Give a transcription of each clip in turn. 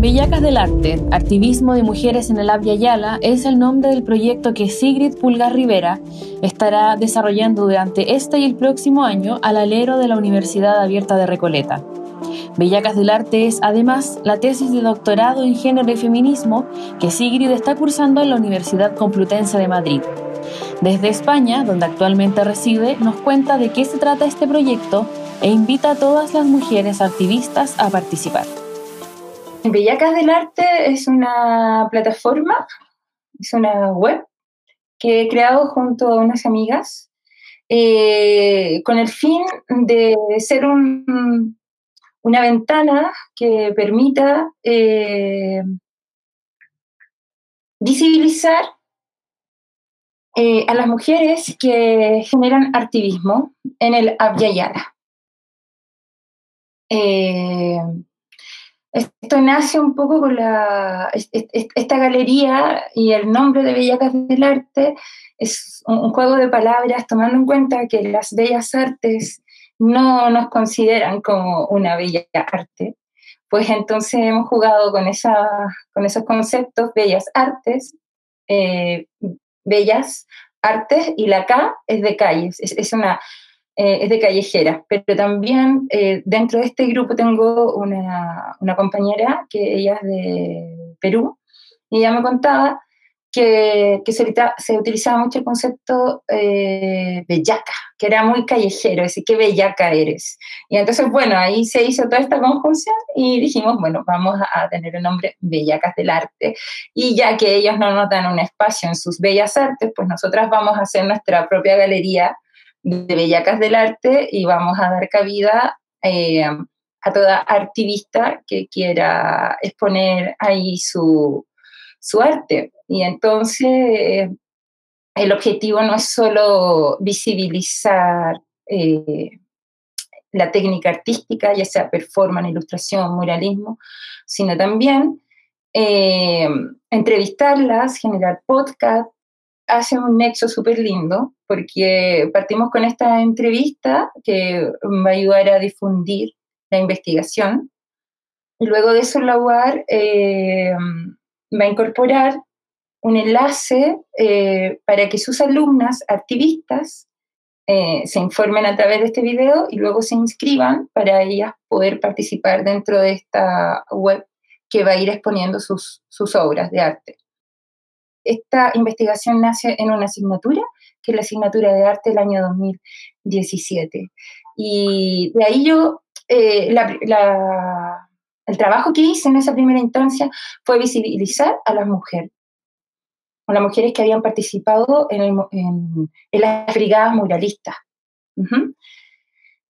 Bellacas del Arte, Activismo de Mujeres en el Abya Yala, es el nombre del proyecto que Sigrid Pulgar Rivera estará desarrollando durante este y el próximo año al alero de la Universidad Abierta de Recoleta. Bellacas del Arte es además la tesis de doctorado en género y feminismo que Sigrid está cursando en la Universidad Complutense de Madrid. Desde España, donde actualmente reside, nos cuenta de qué se trata este proyecto e invita a todas las mujeres activistas a participar. Bellacas del Arte es una plataforma, es una web que he creado junto a unas amigas eh, con el fin de ser una ventana que permita eh, visibilizar eh, a las mujeres que generan activismo en el Abya Eh, esto nace un poco con la, esta galería y el nombre de Bellacas del Arte es un juego de palabras tomando en cuenta que las bellas artes no nos consideran como una bella arte. Pues entonces hemos jugado con, esa, con esos conceptos, bellas artes, eh, bellas artes, y la K es de calles, es una eh, es de callejera, pero también eh, dentro de este grupo tengo una, una, compañera que ella es de Perú y ella me contaba que, que se, se, utilizaba mucho el concepto eh, bellaca, que era muy callejero, decir, qué bellaca eres. Y entonces, bueno, ahí se hizo toda esta conjunción y dijimos, bueno, vamos a tener el nombre Bellacas del Arte. Y ya que ellos no nos dan un espacio en sus bellas artes, pues nosotras vamos a hacer nuestra propia galería de Bellacas del Arte y vamos a dar cabida eh, a toda artivista que quiera exponer ahí su, arte. Y entonces el objetivo no es solo visibilizar eh, la técnica artística, ya sea performance, ilustración, muralismo, sino también eh, entrevistarlas, generar podcast, hace un nexo súper lindo, porque partimos con esta entrevista que va a ayudar a difundir la investigación. Y luego de eso, la UAR eh, va a incorporar un enlace eh, para que sus alumnas activistas eh, se informen a través de este video y luego se inscriban para ellas poder participar dentro de esta web que va a ir exponiendo sus, sus obras de arte. Esta investigación nace en una asignatura, que es la asignatura de arte del año 2017. Y de ahí yo, eh, el trabajo que hice en esa primera instancia fue visibilizar a las mujeres, a las mujeres que habían participado en, las brigadas muralistas.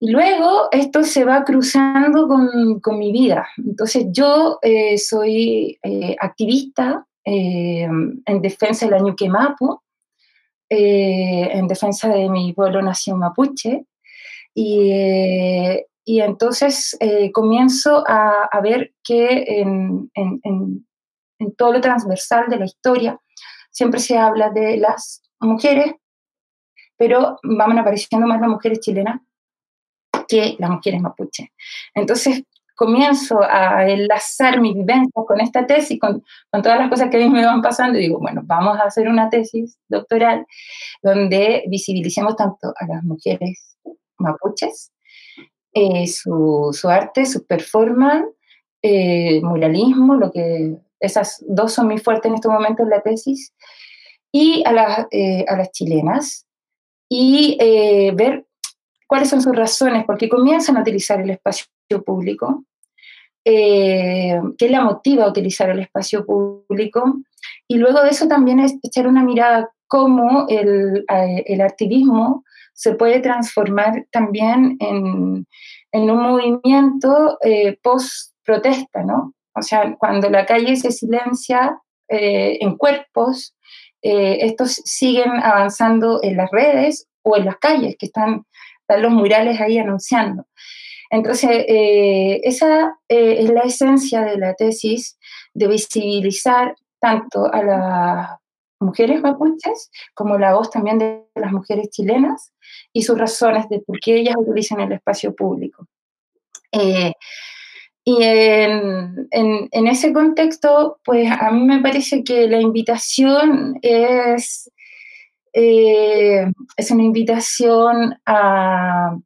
Y luego esto se va cruzando con, mi vida. Entonces yo eh, soy eh, activista eh, en defensa del Ñuque Mapu, eh, en defensa de mi pueblo nación mapuche. Y, eh, y entonces comienzo a, a, ver que en, en, en, todo lo transversal de la historia siempre se habla de las mujeres, pero van apareciendo más las mujeres chilenas que las mujeres mapuche. Entonces, comienzo a enlazar mi vivencia con esta tesis, con, con, todas las cosas que a mí me van pasando, y digo, bueno, vamos a hacer una tesis doctoral donde visibilicemos tanto a las mujeres mapuches, eh, su, su, arte, su performance, eh, muralismo, lo que esas dos son muy fuertes en este momento en la tesis, y a las, eh, a las chilenas, y ver cuáles son sus razones, porque comienzan a utilizar el espacio público eh, qué la motiva a utilizar el espacio público. Y luego de eso también es echar una mirada cómo el, eh, el activismo se puede transformar también en, en un movimiento eh, post-protesta, ¿no? O sea, cuando la calle se silencia en cuerpos, estos siguen avanzando en las redes o en las calles, que están, están los murales ahí anunciando. Entonces, eh, esa eh, es la esencia de la tesis, de visibilizar tanto a las mujeres mapuches como la voz también de las mujeres chilenas y sus razones de por qué ellas utilizan el espacio público. Eh, Y en, en, ese contexto, pues a mí me parece que la invitación es, es una invitación a,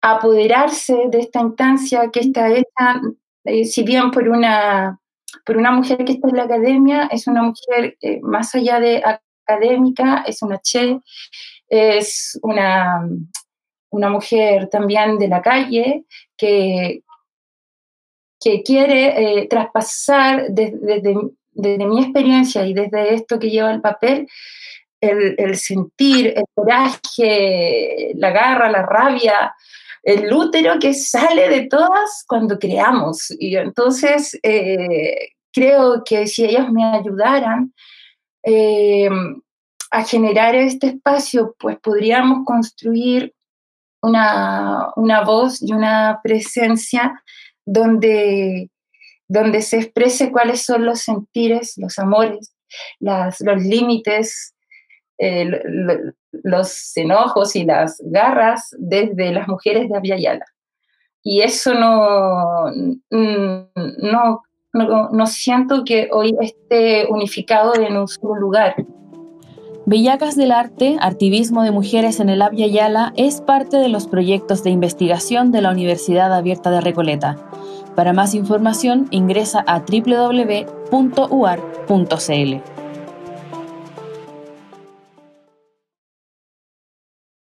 apoderarse de esta instancia que está hecha, eh, si bien por una, por una mujer que está en la academia, es una mujer eh, más allá de académica, es una che, es una, una mujer también de la calle que, que quiere eh, traspasar desde, mi experiencia y desde esto que lleva el papel, el, sentir, el coraje, la garra, la rabia, el útero que sale de todas cuando creamos. Y entonces eh, creo que si ellas me ayudaran eh, a generar este espacio, pues podríamos construir una, una voz y una presencia donde, donde se exprese cuáles son los sentires, los amores, las, los límites, eh, los enojos y las garras desde las mujeres de Aviala. Y eso no, no, no, no siento que hoy esté unificado en un solo lugar. Bellacas del Arte, Artivismo de Mujeres en el Abya es parte de los proyectos de investigación de la Universidad Abierta de Recoleta. Para más información ingresa a www.uar.cl.